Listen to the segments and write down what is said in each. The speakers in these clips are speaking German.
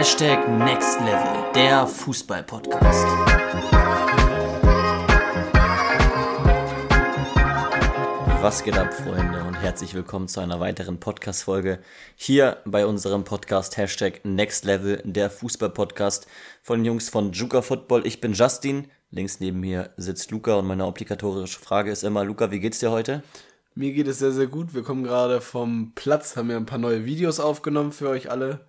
Hashtag Next Level, der Fußball-Podcast. Was geht ab, Freunde, und herzlich willkommen zu einer weiteren Podcast-Folge hier bei unserem Podcast Hashtag Next Level, der Fußball-Podcast von den Jungs von Juka Football. Ich bin Justin, links neben mir sitzt Luca und meine obligatorische Frage ist immer, Luca, wie geht's dir heute? Mir geht es sehr, sehr gut. Wir kommen gerade vom Platz, haben ja ein paar neue Videos aufgenommen für euch alle.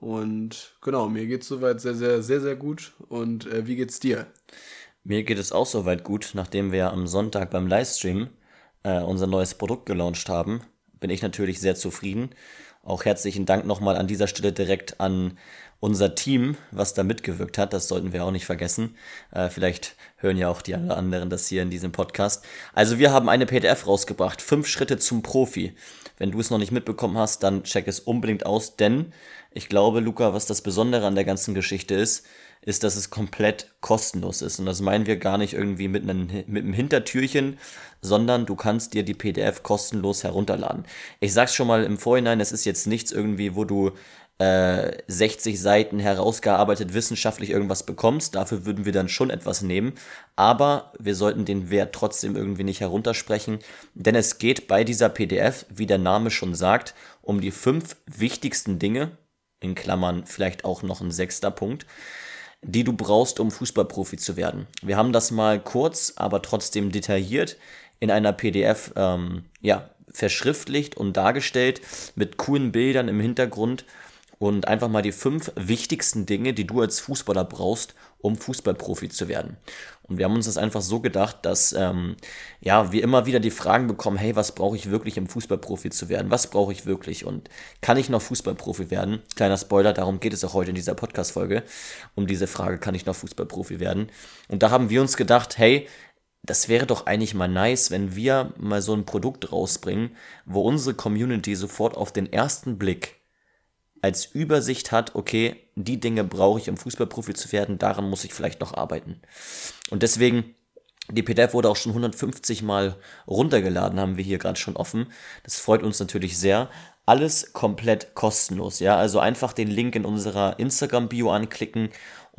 Und genau, mir geht es soweit sehr, sehr, sehr, sehr gut. Und äh, wie geht's dir? Mir geht es auch soweit gut, nachdem wir am Sonntag beim Livestream äh, unser neues Produkt gelauncht haben. Bin ich natürlich sehr zufrieden. Auch herzlichen Dank nochmal an dieser Stelle direkt an unser Team, was da mitgewirkt hat. Das sollten wir auch nicht vergessen. Äh, vielleicht hören ja auch die anderen das hier in diesem Podcast. Also wir haben eine PDF rausgebracht. Fünf Schritte zum Profi. Wenn du es noch nicht mitbekommen hast, dann check es unbedingt aus, denn ich glaube, Luca, was das Besondere an der ganzen Geschichte ist, ist, dass es komplett kostenlos ist. Und das meinen wir gar nicht irgendwie mit einem, mit einem Hintertürchen, sondern du kannst dir die PDF kostenlos herunterladen. Ich sag's schon mal im Vorhinein, es ist jetzt nichts irgendwie, wo du äh, 60 Seiten herausgearbeitet wissenschaftlich irgendwas bekommst. Dafür würden wir dann schon etwas nehmen. Aber wir sollten den Wert trotzdem irgendwie nicht heruntersprechen, denn es geht bei dieser PDF, wie der Name schon sagt, um die fünf wichtigsten Dinge, in Klammern vielleicht auch noch ein sechster Punkt, die du brauchst, um Fußballprofi zu werden. Wir haben das mal kurz, aber trotzdem detailliert in einer PDF ähm, ja, verschriftlicht und dargestellt mit coolen Bildern im Hintergrund und einfach mal die fünf wichtigsten Dinge, die du als Fußballer brauchst, um Fußballprofi zu werden. Und wir haben uns das einfach so gedacht, dass ähm, ja wir immer wieder die Fragen bekommen: Hey, was brauche ich wirklich, um Fußballprofi zu werden? Was brauche ich wirklich? Und kann ich noch Fußballprofi werden? Kleiner Spoiler, darum geht es auch heute in dieser Podcast-Folge. Um diese Frage: Kann ich noch Fußballprofi werden? Und da haben wir uns gedacht: Hey, das wäre doch eigentlich mal nice, wenn wir mal so ein Produkt rausbringen, wo unsere Community sofort auf den ersten Blick als Übersicht hat, okay, die Dinge brauche ich, um Fußballprofi zu werden, daran muss ich vielleicht noch arbeiten. Und deswegen, die PDF wurde auch schon 150 Mal runtergeladen, haben wir hier gerade schon offen. Das freut uns natürlich sehr. Alles komplett kostenlos, ja. Also einfach den Link in unserer Instagram-Bio anklicken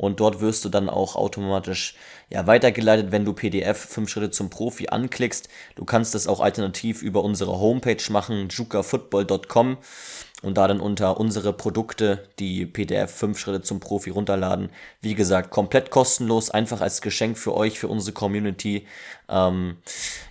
und dort wirst du dann auch automatisch ja, weitergeleitet, wenn du PDF 5 Schritte zum Profi anklickst. Du kannst das auch alternativ über unsere Homepage machen, jukafootball.com und da dann unter unsere Produkte die PDF 5 Schritte zum Profi runterladen. Wie gesagt, komplett kostenlos, einfach als Geschenk für euch, für unsere Community. Ähm,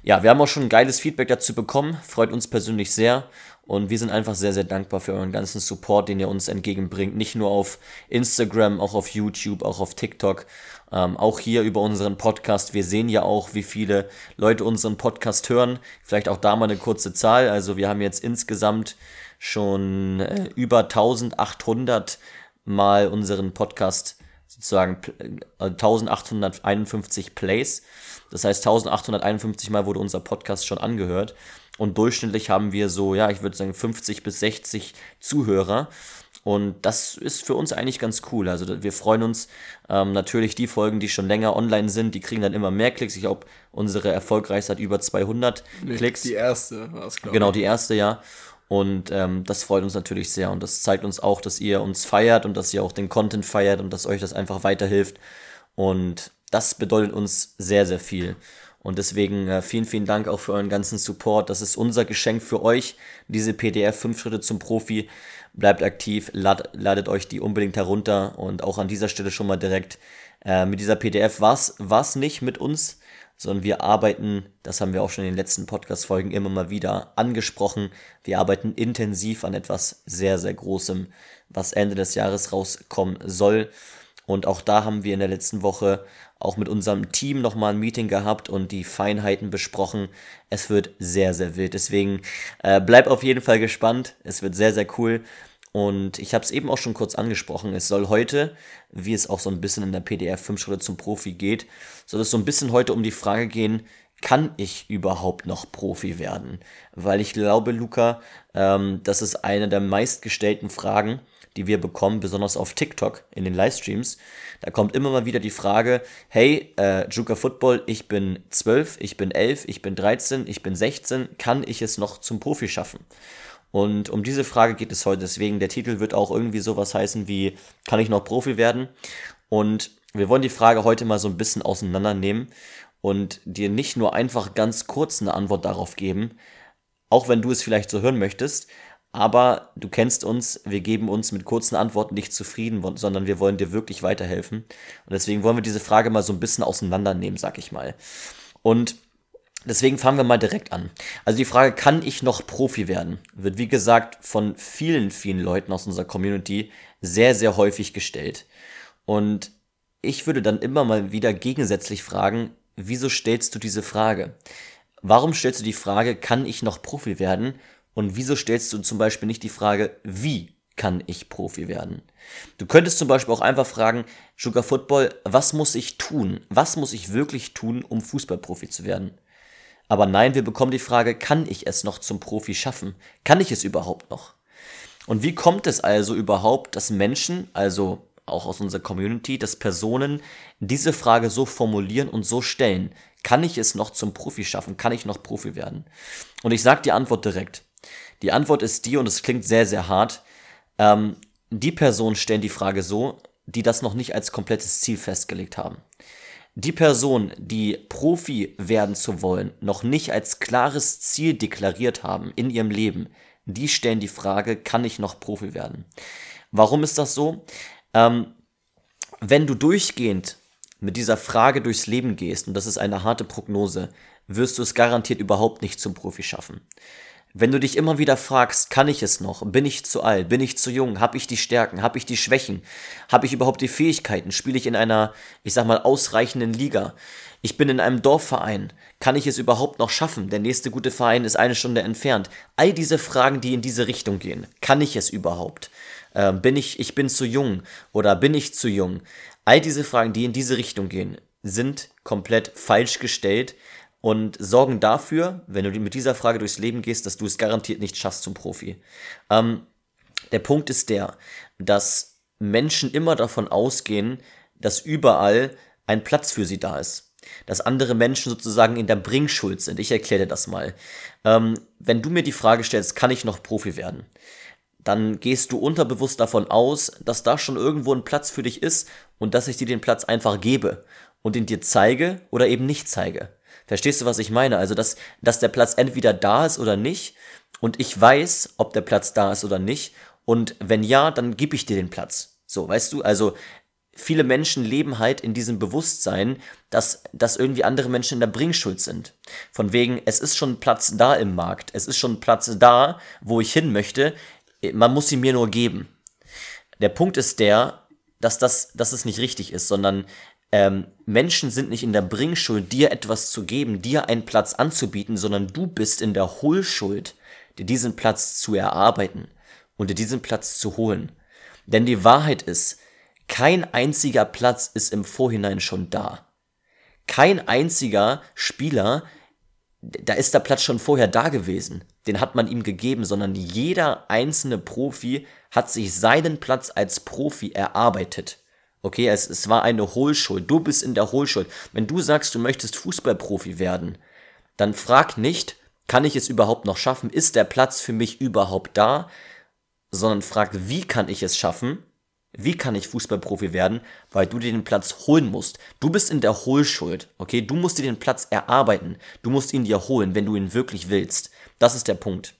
ja, wir haben auch schon ein geiles Feedback dazu bekommen, freut uns persönlich sehr. Und wir sind einfach sehr, sehr dankbar für euren ganzen Support, den ihr uns entgegenbringt. Nicht nur auf Instagram, auch auf YouTube, auch auf TikTok. Ähm, auch hier über unseren Podcast. Wir sehen ja auch, wie viele Leute unseren Podcast hören. Vielleicht auch da mal eine kurze Zahl. Also wir haben jetzt insgesamt schon äh, über 1800 Mal unseren Podcast sozusagen äh, 1851 Plays. Das heißt, 1851 Mal wurde unser Podcast schon angehört. Und durchschnittlich haben wir so, ja, ich würde sagen 50 bis 60 Zuhörer. Und das ist für uns eigentlich ganz cool. Also wir freuen uns ähm, natürlich die Folgen, die schon länger online sind, die kriegen dann immer mehr Klicks. Ich glaube, unsere erfolgreichste hat über 200 nee, Klicks. Die erste war es, glaube Genau, die erste, ja. Und ähm, das freut uns natürlich sehr und das zeigt uns auch, dass ihr uns feiert und dass ihr auch den Content feiert und dass euch das einfach weiterhilft. Und das bedeutet uns sehr, sehr viel. Und deswegen äh, vielen, vielen Dank auch für euren ganzen Support. Das ist unser Geschenk für euch, diese PDF 5 Schritte zum Profi. Bleibt aktiv, lad, ladet euch die unbedingt herunter und auch an dieser Stelle schon mal direkt äh, mit dieser PDF war es nicht mit uns, sondern wir arbeiten, das haben wir auch schon in den letzten Podcast-Folgen immer mal wieder angesprochen, wir arbeiten intensiv an etwas sehr, sehr Großem, was Ende des Jahres rauskommen soll. Und auch da haben wir in der letzten Woche auch mit unserem Team nochmal ein Meeting gehabt und die Feinheiten besprochen. Es wird sehr, sehr wild. Deswegen äh, bleib auf jeden Fall gespannt. Es wird sehr, sehr cool. Und ich habe es eben auch schon kurz angesprochen. Es soll heute, wie es auch so ein bisschen in der PDF 5 Schritte zum Profi geht, soll es so ein bisschen heute um die Frage gehen, kann ich überhaupt noch Profi werden? Weil ich glaube, Luca, ähm, das ist eine der meistgestellten Fragen, die wir bekommen, besonders auf TikTok in den Livestreams. Da kommt immer mal wieder die Frage, hey, äh, Juka Football, ich bin 12, ich bin 11, ich bin 13, ich bin 16, kann ich es noch zum Profi schaffen? Und um diese Frage geht es heute. Deswegen, der Titel wird auch irgendwie sowas heißen wie, kann ich noch Profi werden? Und wir wollen die Frage heute mal so ein bisschen auseinandernehmen und dir nicht nur einfach ganz kurz eine Antwort darauf geben, auch wenn du es vielleicht so hören möchtest, aber du kennst uns, wir geben uns mit kurzen Antworten nicht zufrieden, sondern wir wollen dir wirklich weiterhelfen. Und deswegen wollen wir diese Frage mal so ein bisschen auseinandernehmen, sag ich mal. Und deswegen fangen wir mal direkt an. Also die Frage, kann ich noch Profi werden, wird wie gesagt von vielen, vielen Leuten aus unserer Community sehr, sehr häufig gestellt. Und ich würde dann immer mal wieder gegensätzlich fragen, wieso stellst du diese Frage? Warum stellst du die Frage, kann ich noch Profi werden? Und wieso stellst du zum Beispiel nicht die Frage, wie kann ich Profi werden? Du könntest zum Beispiel auch einfach fragen, Sugar Football, was muss ich tun? Was muss ich wirklich tun, um Fußballprofi zu werden? Aber nein, wir bekommen die Frage, kann ich es noch zum Profi schaffen? Kann ich es überhaupt noch? Und wie kommt es also überhaupt, dass Menschen, also auch aus unserer Community, dass Personen diese Frage so formulieren und so stellen? Kann ich es noch zum Profi schaffen? Kann ich noch Profi werden? Und ich sage die Antwort direkt. Die Antwort ist die, und es klingt sehr, sehr hart, ähm, die Personen stellen die Frage so, die das noch nicht als komplettes Ziel festgelegt haben. Die Personen, die Profi werden zu wollen, noch nicht als klares Ziel deklariert haben in ihrem Leben, die stellen die Frage, kann ich noch Profi werden? Warum ist das so? Ähm, wenn du durchgehend mit dieser Frage durchs Leben gehst, und das ist eine harte Prognose, wirst du es garantiert überhaupt nicht zum Profi schaffen. Wenn du dich immer wieder fragst, kann ich es noch? Bin ich zu alt? Bin ich zu jung? Habe ich die Stärken? Habe ich die Schwächen? Habe ich überhaupt die Fähigkeiten? Spiele ich in einer, ich sag mal, ausreichenden Liga? Ich bin in einem Dorfverein. Kann ich es überhaupt noch schaffen? Der nächste gute Verein ist eine Stunde entfernt. All diese Fragen, die in diese Richtung gehen. Kann ich es überhaupt? Äh, bin ich, ich bin zu jung oder bin ich zu jung? All diese Fragen, die in diese Richtung gehen, sind komplett falsch gestellt und sorgen dafür, wenn du mit dieser Frage durchs Leben gehst, dass du es garantiert nicht schaffst zum Profi. Ähm, der Punkt ist der, dass Menschen immer davon ausgehen, dass überall ein Platz für sie da ist. Dass andere Menschen sozusagen in der Bringschuld sind. Ich erkläre dir das mal. Ähm, wenn du mir die Frage stellst, kann ich noch Profi werden? Dann gehst du unterbewusst davon aus, dass da schon irgendwo ein Platz für dich ist und dass ich dir den Platz einfach gebe und ihn dir zeige oder eben nicht zeige. Verstehst du, was ich meine? Also, dass, dass der Platz entweder da ist oder nicht und ich weiß, ob der Platz da ist oder nicht und wenn ja, dann gebe ich dir den Platz. So, weißt du? Also, viele Menschen leben halt in diesem Bewusstsein, dass, dass irgendwie andere Menschen in der Bringschuld sind. Von wegen, es ist schon Platz da im Markt, es ist schon Platz da, wo ich hin möchte, man muss sie mir nur geben. Der Punkt ist der, dass das, dass es nicht richtig ist, sondern ähm, Menschen sind nicht in der Bringschuld, dir etwas zu geben, dir einen Platz anzubieten, sondern du bist in der Hohlschuld, dir diesen Platz zu erarbeiten und dir diesen Platz zu holen. Denn die Wahrheit ist, kein einziger Platz ist im Vorhinein schon da. Kein einziger Spieler, da ist der Platz schon vorher da gewesen. Den hat man ihm gegeben, sondern jeder einzelne Profi hat sich seinen Platz als Profi erarbeitet. Okay, es, es war eine Hohlschuld. Du bist in der Hohlschuld. Wenn du sagst, du möchtest Fußballprofi werden, dann frag nicht, kann ich es überhaupt noch schaffen? Ist der Platz für mich überhaupt da? Sondern frag, wie kann ich es schaffen? Wie kann ich Fußballprofi werden? Weil du dir den Platz holen musst. Du bist in der Hohlschuld, okay? Du musst dir den Platz erarbeiten. Du musst ihn dir holen, wenn du ihn wirklich willst. Das ist der Punkt.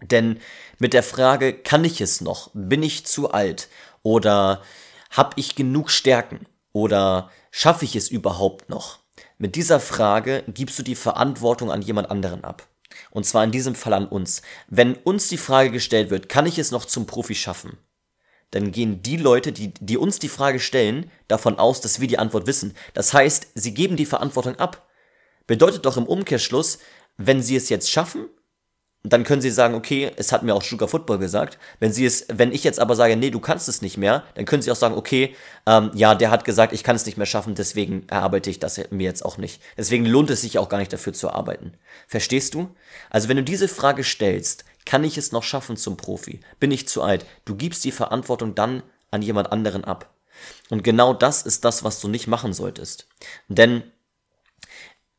Denn mit der Frage, kann ich es noch? Bin ich zu alt? Oder habe ich genug Stärken oder schaffe ich es überhaupt noch? Mit dieser Frage gibst du die Verantwortung an jemand anderen ab. Und zwar in diesem Fall an uns. Wenn uns die Frage gestellt wird, kann ich es noch zum Profi schaffen? Dann gehen die Leute, die, die uns die Frage stellen, davon aus, dass wir die Antwort wissen. Das heißt, sie geben die Verantwortung ab. Bedeutet doch im Umkehrschluss, wenn sie es jetzt schaffen, dann können sie sagen, okay, es hat mir auch Sugar Football gesagt. Wenn sie es, wenn ich jetzt aber sage, nee, du kannst es nicht mehr, dann können sie auch sagen, okay, ähm, ja, der hat gesagt, ich kann es nicht mehr schaffen, deswegen erarbeite ich das mir jetzt auch nicht. Deswegen lohnt es sich auch gar nicht dafür zu arbeiten. Verstehst du? Also wenn du diese Frage stellst, kann ich es noch schaffen zum Profi? Bin ich zu alt? Du gibst die Verantwortung dann an jemand anderen ab. Und genau das ist das, was du nicht machen solltest. Denn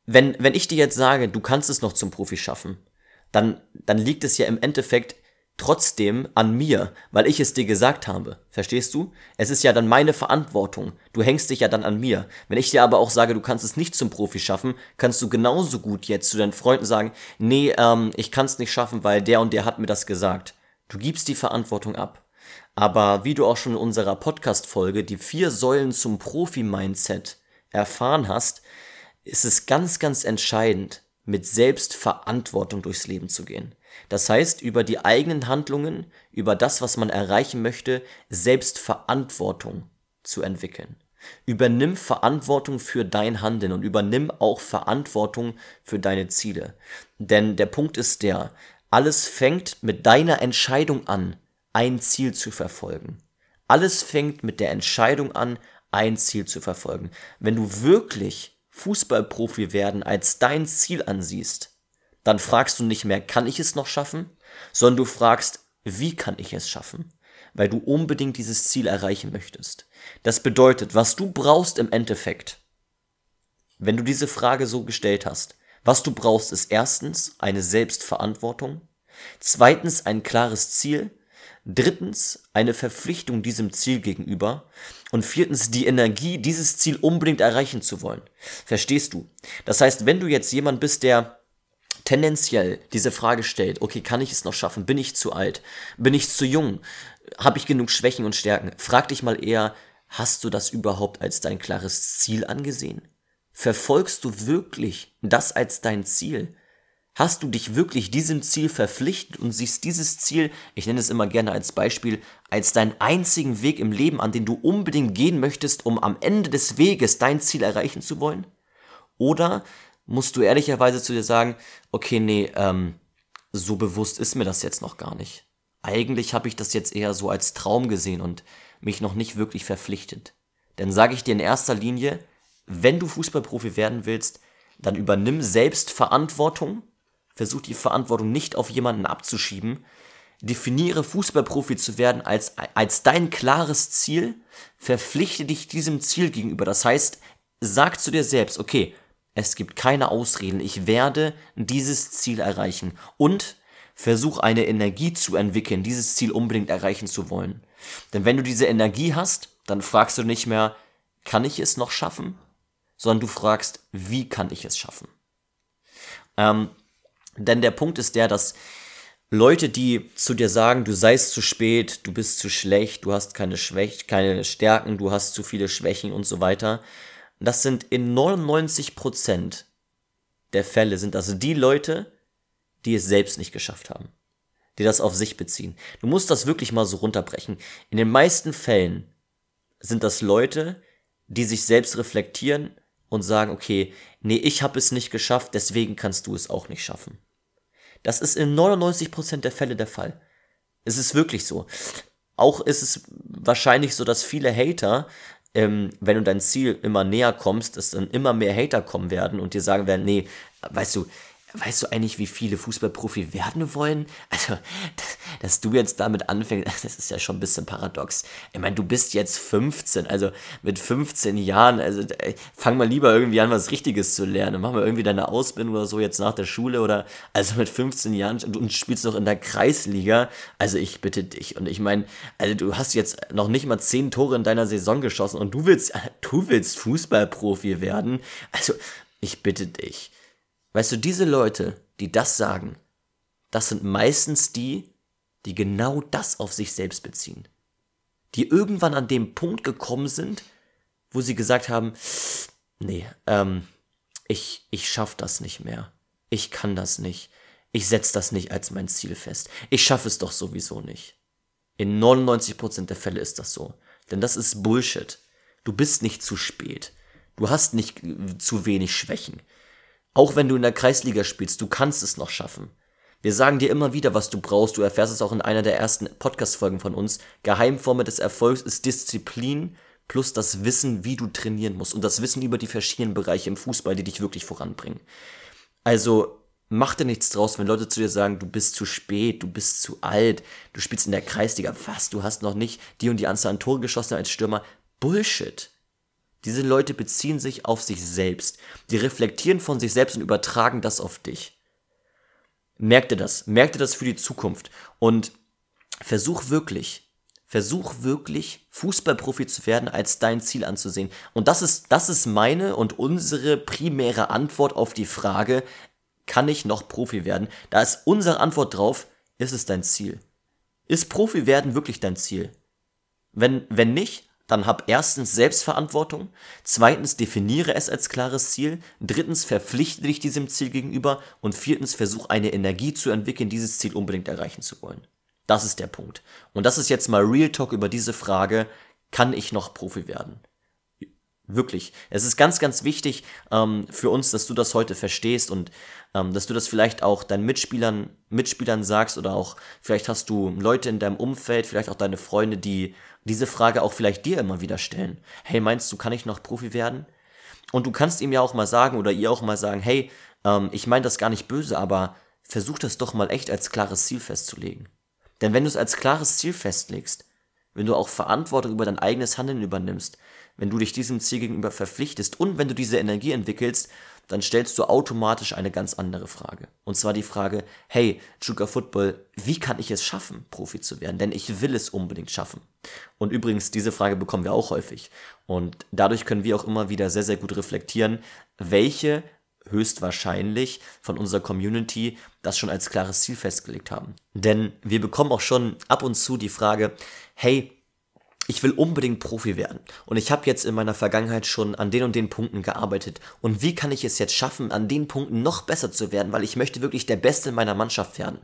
wenn, wenn ich dir jetzt sage, du kannst es noch zum Profi schaffen, dann, dann liegt es ja im Endeffekt trotzdem an mir, weil ich es dir gesagt habe. Verstehst du? Es ist ja dann meine Verantwortung. Du hängst dich ja dann an mir. Wenn ich dir aber auch sage, du kannst es nicht zum Profi schaffen, kannst du genauso gut jetzt zu deinen Freunden sagen, nee, ähm, ich kann es nicht schaffen, weil der und der hat mir das gesagt. Du gibst die Verantwortung ab. Aber wie du auch schon in unserer Podcast-Folge die vier Säulen zum Profi-Mindset erfahren hast, ist es ganz, ganz entscheidend, mit Selbstverantwortung durchs Leben zu gehen. Das heißt, über die eigenen Handlungen, über das, was man erreichen möchte, Selbstverantwortung zu entwickeln. Übernimm Verantwortung für dein Handeln und übernimm auch Verantwortung für deine Ziele. Denn der Punkt ist der, alles fängt mit deiner Entscheidung an, ein Ziel zu verfolgen. Alles fängt mit der Entscheidung an, ein Ziel zu verfolgen. Wenn du wirklich Fußballprofi werden als dein Ziel ansiehst, dann fragst du nicht mehr, kann ich es noch schaffen, sondern du fragst, wie kann ich es schaffen? Weil du unbedingt dieses Ziel erreichen möchtest. Das bedeutet, was du brauchst im Endeffekt, wenn du diese Frage so gestellt hast, was du brauchst, ist erstens eine Selbstverantwortung, zweitens ein klares Ziel, drittens eine Verpflichtung diesem Ziel gegenüber und viertens die Energie, dieses Ziel unbedingt erreichen zu wollen. Verstehst du? Das heißt, wenn du jetzt jemand bist, der tendenziell diese Frage stellt, okay, kann ich es noch schaffen? Bin ich zu alt? Bin ich zu jung? Habe ich genug Schwächen und Stärken? Frag dich mal eher, hast du das überhaupt als dein klares Ziel angesehen? Verfolgst du wirklich das als dein Ziel? Hast du dich wirklich diesem Ziel verpflichtet und siehst dieses Ziel, ich nenne es immer gerne als Beispiel, als deinen einzigen Weg im Leben, an den du unbedingt gehen möchtest, um am Ende des Weges dein Ziel erreichen zu wollen? Oder musst du ehrlicherweise zu dir sagen, okay, nee, ähm, so bewusst ist mir das jetzt noch gar nicht. Eigentlich habe ich das jetzt eher so als Traum gesehen und mich noch nicht wirklich verpflichtet. Denn sage ich dir in erster Linie, wenn du Fußballprofi werden willst, dann übernimm selbst Verantwortung, versuch die Verantwortung nicht auf jemanden abzuschieben, definiere Fußballprofi zu werden als, als dein klares Ziel, verpflichte dich diesem Ziel gegenüber. Das heißt, sag zu dir selbst, okay, es gibt keine Ausreden. Ich werde dieses Ziel erreichen. Und versuch eine Energie zu entwickeln, dieses Ziel unbedingt erreichen zu wollen. Denn wenn du diese Energie hast, dann fragst du nicht mehr, kann ich es noch schaffen? Sondern du fragst, wie kann ich es schaffen? Ähm, denn der Punkt ist der, dass Leute, die zu dir sagen, du seist zu spät, du bist zu schlecht, du hast keine Schwächen, keine Stärken, du hast zu viele Schwächen und so weiter, das sind in 99% der Fälle sind das die Leute, die es selbst nicht geschafft haben. Die das auf sich beziehen. Du musst das wirklich mal so runterbrechen. In den meisten Fällen sind das Leute, die sich selbst reflektieren und sagen, okay, nee, ich habe es nicht geschafft, deswegen kannst du es auch nicht schaffen. Das ist in 99% der Fälle der Fall. Es ist wirklich so. Auch ist es wahrscheinlich so, dass viele Hater ähm, wenn du dein Ziel immer näher kommst, dass dann immer mehr Hater kommen werden und dir sagen werden, nee, weißt du, Weißt du eigentlich, wie viele Fußballprofi werden wollen? Also, dass du jetzt damit anfängst, das ist ja schon ein bisschen paradox. Ich meine, du bist jetzt 15, also mit 15 Jahren, also fang mal lieber irgendwie an, was Richtiges zu lernen. Mach mal irgendwie deine Ausbildung oder so jetzt nach der Schule oder also mit 15 Jahren und spielst noch in der Kreisliga. Also ich bitte dich. Und ich meine, also du hast jetzt noch nicht mal 10 Tore in deiner Saison geschossen und du willst, du willst Fußballprofi werden. Also ich bitte dich. Weißt du, diese Leute, die das sagen, das sind meistens die, die genau das auf sich selbst beziehen. Die irgendwann an dem Punkt gekommen sind, wo sie gesagt haben, nee, ähm, ich, ich schaff das nicht mehr. Ich kann das nicht. Ich setz das nicht als mein Ziel fest. Ich schaffe es doch sowieso nicht. In 99% der Fälle ist das so. Denn das ist Bullshit. Du bist nicht zu spät. Du hast nicht zu wenig Schwächen. Auch wenn du in der Kreisliga spielst, du kannst es noch schaffen. Wir sagen dir immer wieder, was du brauchst. Du erfährst es auch in einer der ersten Podcast-Folgen von uns. Geheimformel des Erfolgs ist Disziplin plus das Wissen, wie du trainieren musst. Und das Wissen über die verschiedenen Bereiche im Fußball, die dich wirklich voranbringen. Also, mach dir nichts draus, wenn Leute zu dir sagen, du bist zu spät, du bist zu alt, du spielst in der Kreisliga. Was? Du hast noch nicht die und die Anzahl an Tore geschossen als Stürmer. Bullshit. Diese Leute beziehen sich auf sich selbst. Die reflektieren von sich selbst und übertragen das auf dich. Merk dir das. Merk dir das für die Zukunft. Und versuch wirklich, versuch wirklich Fußballprofi zu werden, als dein Ziel anzusehen. Und das ist, das ist meine und unsere primäre Antwort auf die Frage, kann ich noch Profi werden? Da ist unsere Antwort drauf, ist es dein Ziel? Ist Profi werden wirklich dein Ziel? Wenn, wenn nicht, dann hab erstens Selbstverantwortung, zweitens definiere es als klares Ziel, drittens verpflichte dich diesem Ziel gegenüber und viertens versuch eine Energie zu entwickeln, dieses Ziel unbedingt erreichen zu wollen. Das ist der Punkt. Und das ist jetzt mal Real Talk über diese Frage, kann ich noch Profi werden? Wirklich. Es ist ganz, ganz wichtig ähm, für uns, dass du das heute verstehst und ähm, dass du das vielleicht auch deinen Mitspielern, Mitspielern sagst oder auch vielleicht hast du Leute in deinem Umfeld, vielleicht auch deine Freunde, die diese Frage auch vielleicht dir immer wieder stellen. Hey, meinst du, kann ich noch Profi werden? Und du kannst ihm ja auch mal sagen oder ihr auch mal sagen, hey, ähm, ich meine das gar nicht böse, aber versuch das doch mal echt als klares Ziel festzulegen. Denn wenn du es als klares Ziel festlegst, wenn du auch Verantwortung über dein eigenes Handeln übernimmst, wenn du dich diesem Ziel gegenüber verpflichtest und wenn du diese Energie entwickelst, dann stellst du automatisch eine ganz andere Frage. Und zwar die Frage, hey, Chuka Football, wie kann ich es schaffen, Profi zu werden? Denn ich will es unbedingt schaffen. Und übrigens, diese Frage bekommen wir auch häufig. Und dadurch können wir auch immer wieder sehr, sehr gut reflektieren, welche höchstwahrscheinlich von unserer Community das schon als klares Ziel festgelegt haben. Denn wir bekommen auch schon ab und zu die Frage, hey, ich will unbedingt Profi werden. Und ich habe jetzt in meiner Vergangenheit schon an den und den Punkten gearbeitet. Und wie kann ich es jetzt schaffen, an den Punkten noch besser zu werden, weil ich möchte wirklich der Beste in meiner Mannschaft werden.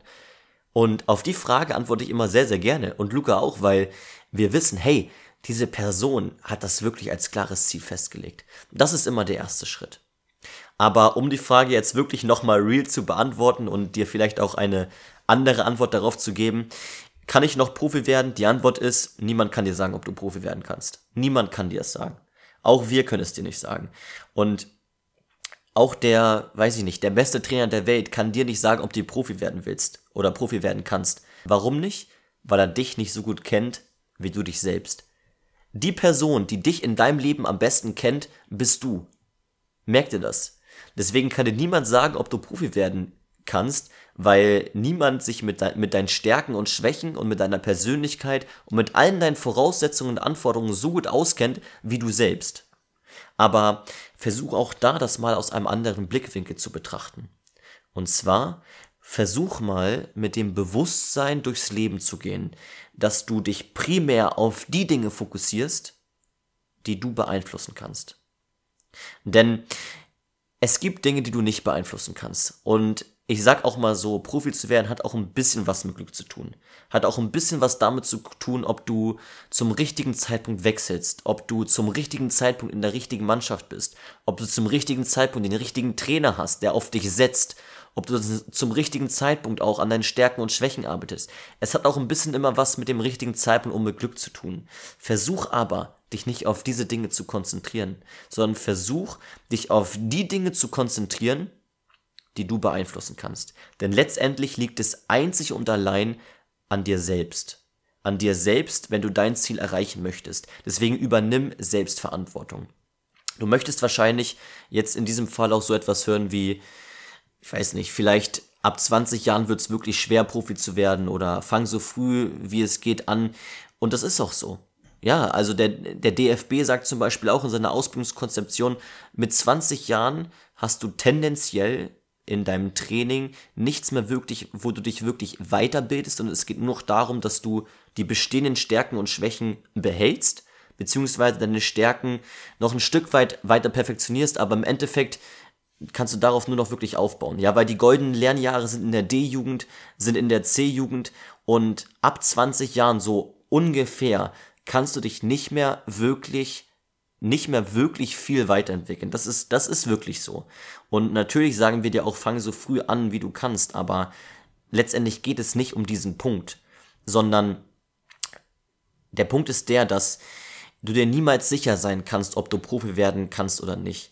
Und auf die Frage antworte ich immer sehr, sehr gerne. Und Luca auch, weil wir wissen, hey, diese Person hat das wirklich als klares Ziel festgelegt. Das ist immer der erste Schritt. Aber um die Frage jetzt wirklich nochmal real zu beantworten und dir vielleicht auch eine andere Antwort darauf zu geben, kann ich noch Profi werden? Die Antwort ist, niemand kann dir sagen, ob du Profi werden kannst. Niemand kann dir es sagen. Auch wir können es dir nicht sagen. Und auch der, weiß ich nicht, der beste Trainer der Welt kann dir nicht sagen, ob du Profi werden willst oder Profi werden kannst. Warum nicht? Weil er dich nicht so gut kennt, wie du dich selbst. Die Person, die dich in deinem Leben am besten kennt, bist du. Merk dir das. Deswegen kann dir niemand sagen, ob du Profi werden kannst, weil niemand sich mit, de mit deinen Stärken und Schwächen und mit deiner Persönlichkeit und mit allen deinen Voraussetzungen und Anforderungen so gut auskennt wie du selbst. Aber versuch auch da das mal aus einem anderen Blickwinkel zu betrachten. Und zwar versuch mal mit dem Bewusstsein durchs Leben zu gehen, dass du dich primär auf die Dinge fokussierst, die du beeinflussen kannst. Denn es gibt Dinge, die du nicht beeinflussen kannst. Und ich sag auch mal so, Profi zu werden hat auch ein bisschen was mit Glück zu tun. Hat auch ein bisschen was damit zu tun, ob du zum richtigen Zeitpunkt wechselst, ob du zum richtigen Zeitpunkt in der richtigen Mannschaft bist, ob du zum richtigen Zeitpunkt den richtigen Trainer hast, der auf dich setzt, ob du zum richtigen Zeitpunkt auch an deinen Stärken und Schwächen arbeitest. Es hat auch ein bisschen immer was mit dem richtigen Zeitpunkt und mit Glück zu tun. Versuch aber, dich nicht auf diese Dinge zu konzentrieren, sondern versuch, dich auf die Dinge zu konzentrieren, die du beeinflussen kannst. Denn letztendlich liegt es einzig und allein an dir selbst. An dir selbst, wenn du dein Ziel erreichen möchtest. Deswegen übernimm Selbstverantwortung. Du möchtest wahrscheinlich jetzt in diesem Fall auch so etwas hören wie, ich weiß nicht, vielleicht ab 20 Jahren wird es wirklich schwer, Profi zu werden oder fang so früh, wie es geht, an. Und das ist auch so. Ja, also der, der DFB sagt zum Beispiel auch in seiner Ausbildungskonzeption, mit 20 Jahren hast du tendenziell in deinem Training nichts mehr wirklich, wo du dich wirklich weiterbildest und es geht nur noch darum, dass du die bestehenden Stärken und Schwächen behältst, beziehungsweise deine Stärken noch ein Stück weit weiter perfektionierst, aber im Endeffekt kannst du darauf nur noch wirklich aufbauen. Ja, weil die goldenen Lernjahre sind in der D-Jugend, sind in der C-Jugend und ab 20 Jahren so ungefähr kannst du dich nicht mehr wirklich nicht mehr wirklich viel weiterentwickeln. Das ist, das ist wirklich so. Und natürlich sagen wir dir auch, fang so früh an, wie du kannst, aber letztendlich geht es nicht um diesen Punkt, sondern der Punkt ist der, dass du dir niemals sicher sein kannst, ob du Profi werden kannst oder nicht.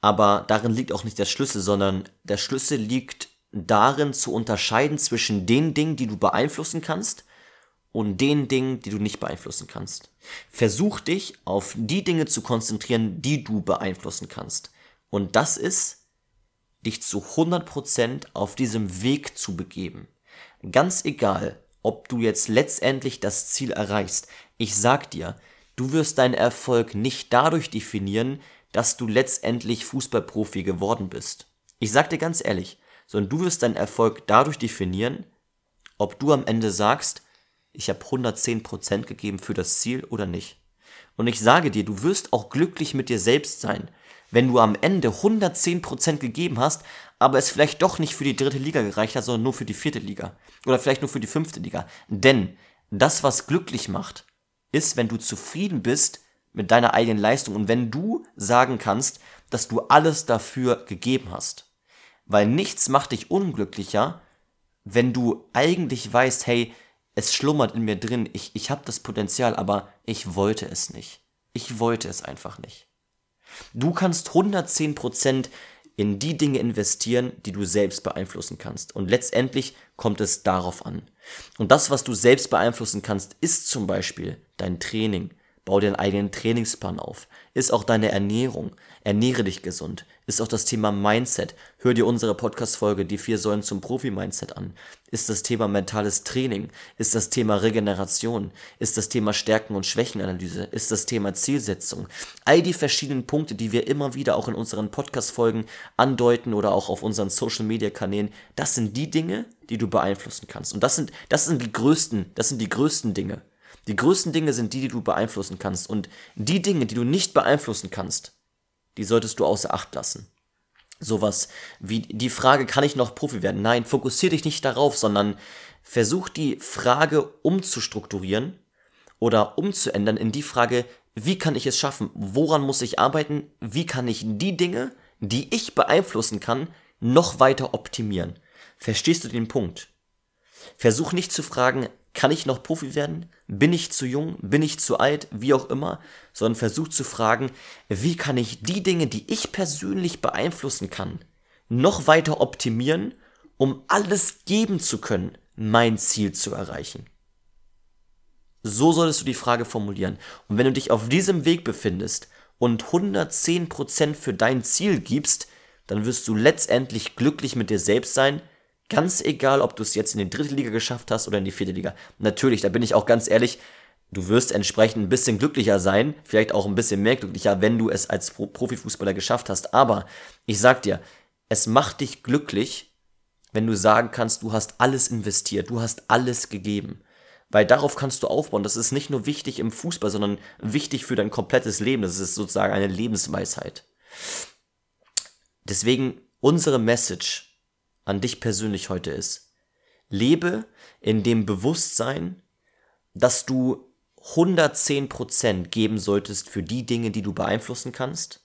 Aber darin liegt auch nicht der Schlüssel, sondern der Schlüssel liegt darin zu unterscheiden zwischen den Dingen, die du beeinflussen kannst und den Dingen, die du nicht beeinflussen kannst. Versuch dich auf die Dinge zu konzentrieren, die du beeinflussen kannst. Und das ist, dich zu 100% auf diesem Weg zu begeben. Ganz egal, ob du jetzt letztendlich das Ziel erreichst. Ich sag dir, du wirst deinen Erfolg nicht dadurch definieren, dass du letztendlich Fußballprofi geworden bist. Ich sag dir ganz ehrlich, sondern du wirst deinen Erfolg dadurch definieren, ob du am Ende sagst, ich habe 110% gegeben für das Ziel oder nicht. Und ich sage dir, du wirst auch glücklich mit dir selbst sein, wenn du am Ende 110% gegeben hast, aber es vielleicht doch nicht für die dritte Liga gereicht hat, sondern nur für die vierte Liga. Oder vielleicht nur für die fünfte Liga. Denn das, was glücklich macht, ist, wenn du zufrieden bist mit deiner eigenen Leistung und wenn du sagen kannst, dass du alles dafür gegeben hast. Weil nichts macht dich unglücklicher, wenn du eigentlich weißt, hey, es schlummert in mir drin, ich, ich habe das Potenzial, aber ich wollte es nicht. Ich wollte es einfach nicht. Du kannst 110% in die Dinge investieren, die du selbst beeinflussen kannst. Und letztendlich kommt es darauf an. Und das, was du selbst beeinflussen kannst, ist zum Beispiel dein Training, Bau dir einen eigenen Trainingsplan auf. Ist auch deine Ernährung. Ernähre dich gesund. Ist auch das Thema Mindset. Hör dir unsere Podcast-Folge Die vier Säulen zum Profi-Mindset an. Ist das Thema mentales Training. Ist das Thema Regeneration. Ist das Thema Stärken- und Schwächenanalyse. Ist das Thema Zielsetzung. All die verschiedenen Punkte, die wir immer wieder auch in unseren Podcast-Folgen andeuten oder auch auf unseren Social-Media-Kanälen, das sind die Dinge, die du beeinflussen kannst. Und das sind, das sind die größten, das sind die größten Dinge. Die größten Dinge sind die, die du beeinflussen kannst. Und die Dinge, die du nicht beeinflussen kannst, die solltest du außer Acht lassen. Sowas wie die Frage, kann ich noch Profi werden? Nein, fokussier dich nicht darauf, sondern versuch die Frage umzustrukturieren oder umzuändern in die Frage, wie kann ich es schaffen? Woran muss ich arbeiten? Wie kann ich die Dinge, die ich beeinflussen kann, noch weiter optimieren? Verstehst du den Punkt? Versuch nicht zu fragen, kann ich noch Profi werden? Bin ich zu jung? Bin ich zu alt? Wie auch immer. Sondern versuch zu fragen, wie kann ich die Dinge, die ich persönlich beeinflussen kann, noch weiter optimieren, um alles geben zu können, mein Ziel zu erreichen. So solltest du die Frage formulieren. Und wenn du dich auf diesem Weg befindest und 110% für dein Ziel gibst, dann wirst du letztendlich glücklich mit dir selbst sein, Ganz egal, ob du es jetzt in die dritte Liga geschafft hast oder in die vierte Liga. Natürlich, da bin ich auch ganz ehrlich, du wirst entsprechend ein bisschen glücklicher sein, vielleicht auch ein bisschen mehr glücklicher, wenn du es als Profifußballer geschafft hast. Aber ich sag dir, es macht dich glücklich, wenn du sagen kannst, du hast alles investiert, du hast alles gegeben. Weil darauf kannst du aufbauen. Das ist nicht nur wichtig im Fußball, sondern wichtig für dein komplettes Leben. Das ist sozusagen eine Lebensweisheit. Deswegen unsere Message an dich persönlich heute ist. Lebe in dem Bewusstsein, dass du 110% geben solltest für die Dinge, die du beeinflussen kannst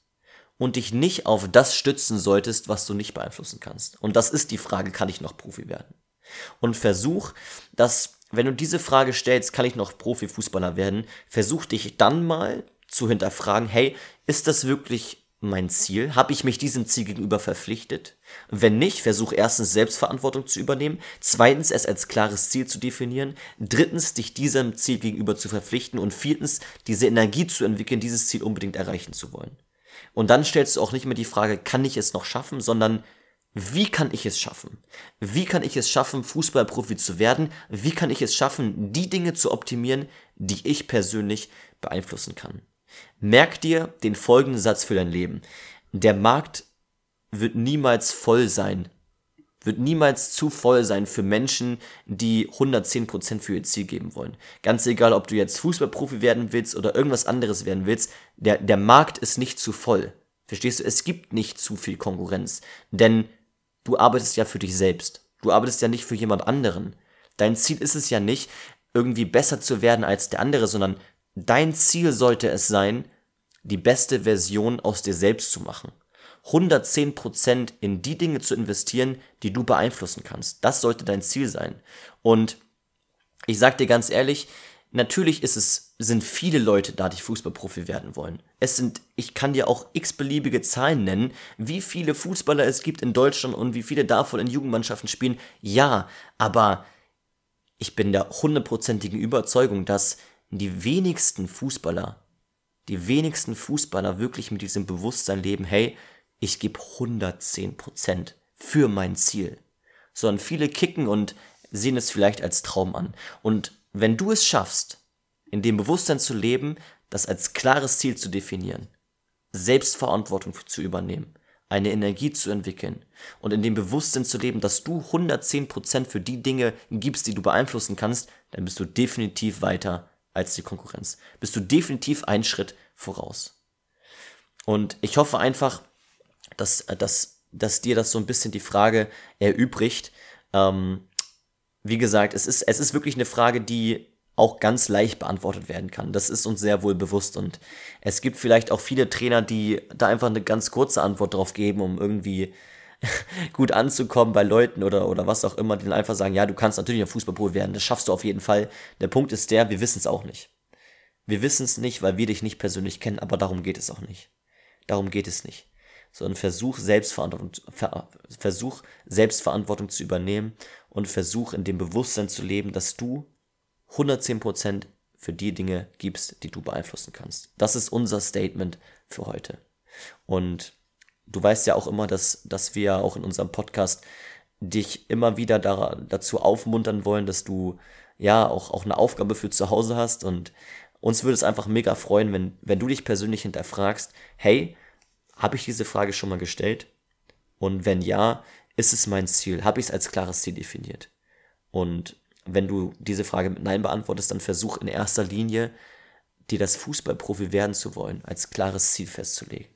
und dich nicht auf das stützen solltest, was du nicht beeinflussen kannst. Und das ist die Frage, kann ich noch Profi werden? Und versuch, dass, wenn du diese Frage stellst, kann ich noch Profifußballer werden, versuch dich dann mal zu hinterfragen, hey, ist das wirklich mein Ziel? Habe ich mich diesem Ziel gegenüber verpflichtet? Wenn nicht, versuch erstens Selbstverantwortung zu übernehmen, zweitens es als klares Ziel zu definieren, drittens dich diesem Ziel gegenüber zu verpflichten und viertens diese Energie zu entwickeln, dieses Ziel unbedingt erreichen zu wollen. Und dann stellst du auch nicht mehr die Frage, kann ich es noch schaffen, sondern wie kann ich es schaffen? Wie kann ich es schaffen, Fußballprofi zu werden? Wie kann ich es schaffen, die Dinge zu optimieren, die ich persönlich beeinflussen kann? Merk dir den folgenden Satz für dein Leben. Der Markt wird niemals voll sein, wird niemals zu voll sein für Menschen, die 110% für ihr Ziel geben wollen. Ganz egal, ob du jetzt Fußballprofi werden willst oder irgendwas anderes werden willst, der, der Markt ist nicht zu voll. Verstehst du? Es gibt nicht zu viel Konkurrenz, denn du arbeitest ja für dich selbst. Du arbeitest ja nicht für jemand anderen. Dein Ziel ist es ja nicht, irgendwie besser zu werden als der andere, sondern Dein Ziel sollte es sein, die beste Version aus dir selbst zu machen. 110% in die Dinge zu investieren, die du beeinflussen kannst. Das sollte dein Ziel sein. Und ich sag dir ganz ehrlich, natürlich ist es, sind viele Leute da, die Fußballprofi werden wollen. Es sind, ich kann dir auch x-beliebige Zahlen nennen, wie viele Fußballer es gibt in Deutschland und wie viele davon in Jugendmannschaften spielen. Ja, aber ich bin der hundertprozentigen Überzeugung, dass die wenigsten Fußballer, die wenigsten Fußballer wirklich mit diesem Bewusstsein leben, hey, ich gebe 110% für mein Ziel. Sondern viele kicken und sehen es vielleicht als Traum an. Und wenn du es schaffst, in dem Bewusstsein zu leben, das als klares Ziel zu definieren, Selbstverantwortung zu übernehmen, eine Energie zu entwickeln und in dem Bewusstsein zu leben, dass du 110% für die Dinge gibst, die du beeinflussen kannst, dann bist du definitiv weiter als die Konkurrenz. Bist du definitiv einen Schritt voraus. Und ich hoffe einfach, dass, dass, dass dir das so ein bisschen die Frage erübrigt. Ähm, wie gesagt, es ist, es ist wirklich eine Frage, die auch ganz leicht beantwortet werden kann. Das ist uns sehr wohl bewusst und es gibt vielleicht auch viele Trainer, die da einfach eine ganz kurze Antwort drauf geben, um irgendwie gut anzukommen bei Leuten oder, oder was auch immer, die dann einfach sagen, ja, du kannst natürlich ein Fußballprofi werden, das schaffst du auf jeden Fall. Der Punkt ist der, wir wissen es auch nicht. Wir wissen es nicht, weil wir dich nicht persönlich kennen, aber darum geht es auch nicht. Darum geht es nicht. Sondern versuch Selbstverantwortung, versuch Selbstverantwortung zu übernehmen und versuch in dem Bewusstsein zu leben, dass du 110% für die Dinge gibst, die du beeinflussen kannst. Das ist unser Statement für heute. Und du weißt ja auch immer, dass, dass wir auch in unserem Podcast dich immer wieder da, dazu aufmuntern wollen, dass du ja auch, auch eine Aufgabe für zu Hause hast. Und uns würde es einfach mega freuen, wenn, wenn du dich persönlich hinterfragst, hey, habe ich diese Frage schon mal gestellt? Und wenn ja, ist es mein Ziel? Habe ich es als klares Ziel definiert? Und wenn du diese Frage mit Nein beantwortest, dann versuch in erster Linie, dir das Fußballprofi werden zu wollen, als klares Ziel festzulegen.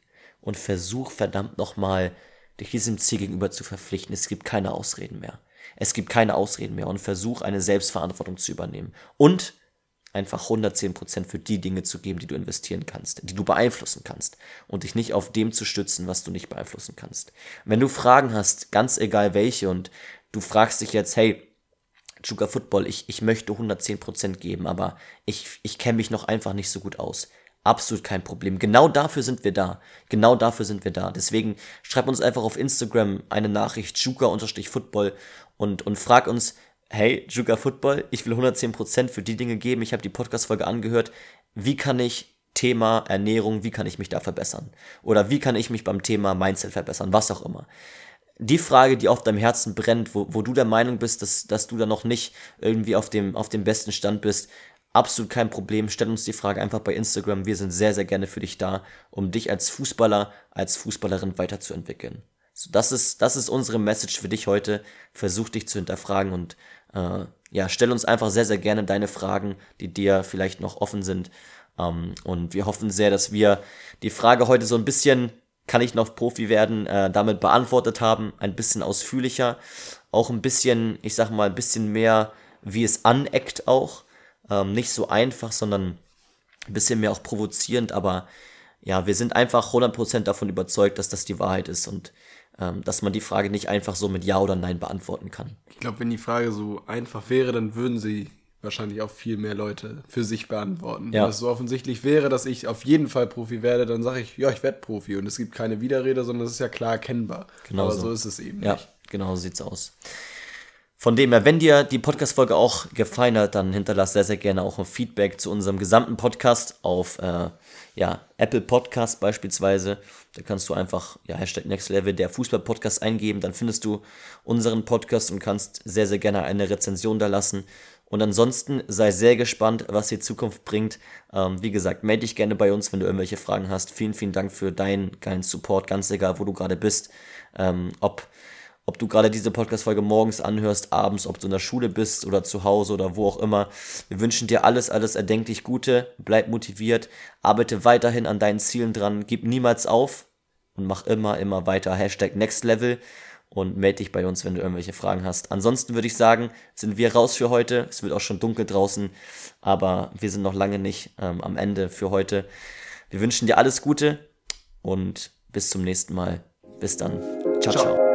Und versuch verdammt nochmal, dich diesem Ziel gegenüber zu verpflichten. Es gibt keine Ausreden mehr. Es gibt keine Ausreden mehr und versuch eine Selbstverantwortung zu übernehmen. Und einfach 110% für die Dinge zu geben, die du investieren kannst, die du beeinflussen kannst und dich nicht auf dem zu stützen, was du nicht beeinflussen kannst. Wenn du Fragen hast, ganz egal welche und du fragst dich jetzt, hey, Sugar Football, ich, ich möchte 110% geben, aber ich, ich kenne mich noch einfach nicht so gut aus. Absolut kein Problem. Genau dafür sind wir da. Genau dafür sind wir da. Deswegen schreib uns einfach auf Instagram eine Nachricht, Juka-Football und, und frag uns, hey, Juka Football, ich will 110% für die Dinge geben. Ich habe die Podcast-Folge angehört. Wie kann ich Thema Ernährung, wie kann ich mich da verbessern? Oder wie kann ich mich beim Thema Mindset verbessern? Was auch immer die Frage, die auf deinem Herzen brennt, wo, wo du der Meinung bist, dass, dass du da noch nicht irgendwie auf dem, auf dem besten Stand bist, absolut kein Problem. Stell uns die Frage einfach bei Instagram. Wir sind sehr, sehr gerne für dich da, um dich als Fußballer, als Fußballerin weiterzuentwickeln. So, das ist, das ist unsere Message für dich heute. Versuch dich zu hinterfragen und äh, ja, stell uns einfach sehr, sehr gerne deine Fragen, die dir vielleicht noch offen sind. Ähm, und wir hoffen sehr, dass wir die Frage heute so ein bisschen kann ich noch Profi werden, äh, damit beantwortet haben, ein bisschen ausführlicher, auch ein bisschen, ich sag mal, ein bisschen mehr, wie es aneckt auch, ähm, nicht so einfach, sondern ein bisschen mehr auch provozierend, aber ja, wir sind einfach 100% davon überzeugt, dass das die Wahrheit ist und ähm, dass man die Frage nicht einfach so mit Ja oder Nein beantworten kann. Ich glaube, wenn die Frage so einfach wäre, dann würden sie wahrscheinlich auch viel mehr Leute für sich beantworten. Ja. Wenn es so offensichtlich wäre, dass ich auf jeden Fall Profi werde, dann sage ich, ja, ich werde Profi. Und es gibt keine Widerrede, sondern es ist ja klar erkennbar. Genau Aber so. ist es eben ja, nicht. Genau so sieht's aus. Von dem her, wenn dir die Podcast-Folge auch gefallen hat, dann hinterlass sehr, sehr gerne auch ein Feedback zu unserem gesamten Podcast auf äh, ja, Apple Podcast beispielsweise. Da kannst du einfach ja, Hashtag Next Level der Fußball-Podcast eingeben. Dann findest du unseren Podcast und kannst sehr, sehr gerne eine Rezension da lassen. Und ansonsten sei sehr gespannt, was die Zukunft bringt. Ähm, wie gesagt, melde dich gerne bei uns, wenn du irgendwelche Fragen hast. Vielen, vielen Dank für deinen geilen Support, ganz egal, wo du gerade bist. Ähm, ob, ob du gerade diese Podcast-Folge morgens anhörst, abends, ob du in der Schule bist oder zu Hause oder wo auch immer. Wir wünschen dir alles, alles erdenklich Gute. Bleib motiviert, arbeite weiterhin an deinen Zielen dran, gib niemals auf und mach immer, immer weiter. Hashtag Next Level und melde dich bei uns, wenn du irgendwelche Fragen hast. Ansonsten würde ich sagen, sind wir raus für heute. Es wird auch schon dunkel draußen, aber wir sind noch lange nicht ähm, am Ende für heute. Wir wünschen dir alles Gute und bis zum nächsten Mal. Bis dann. ciao. ciao. ciao.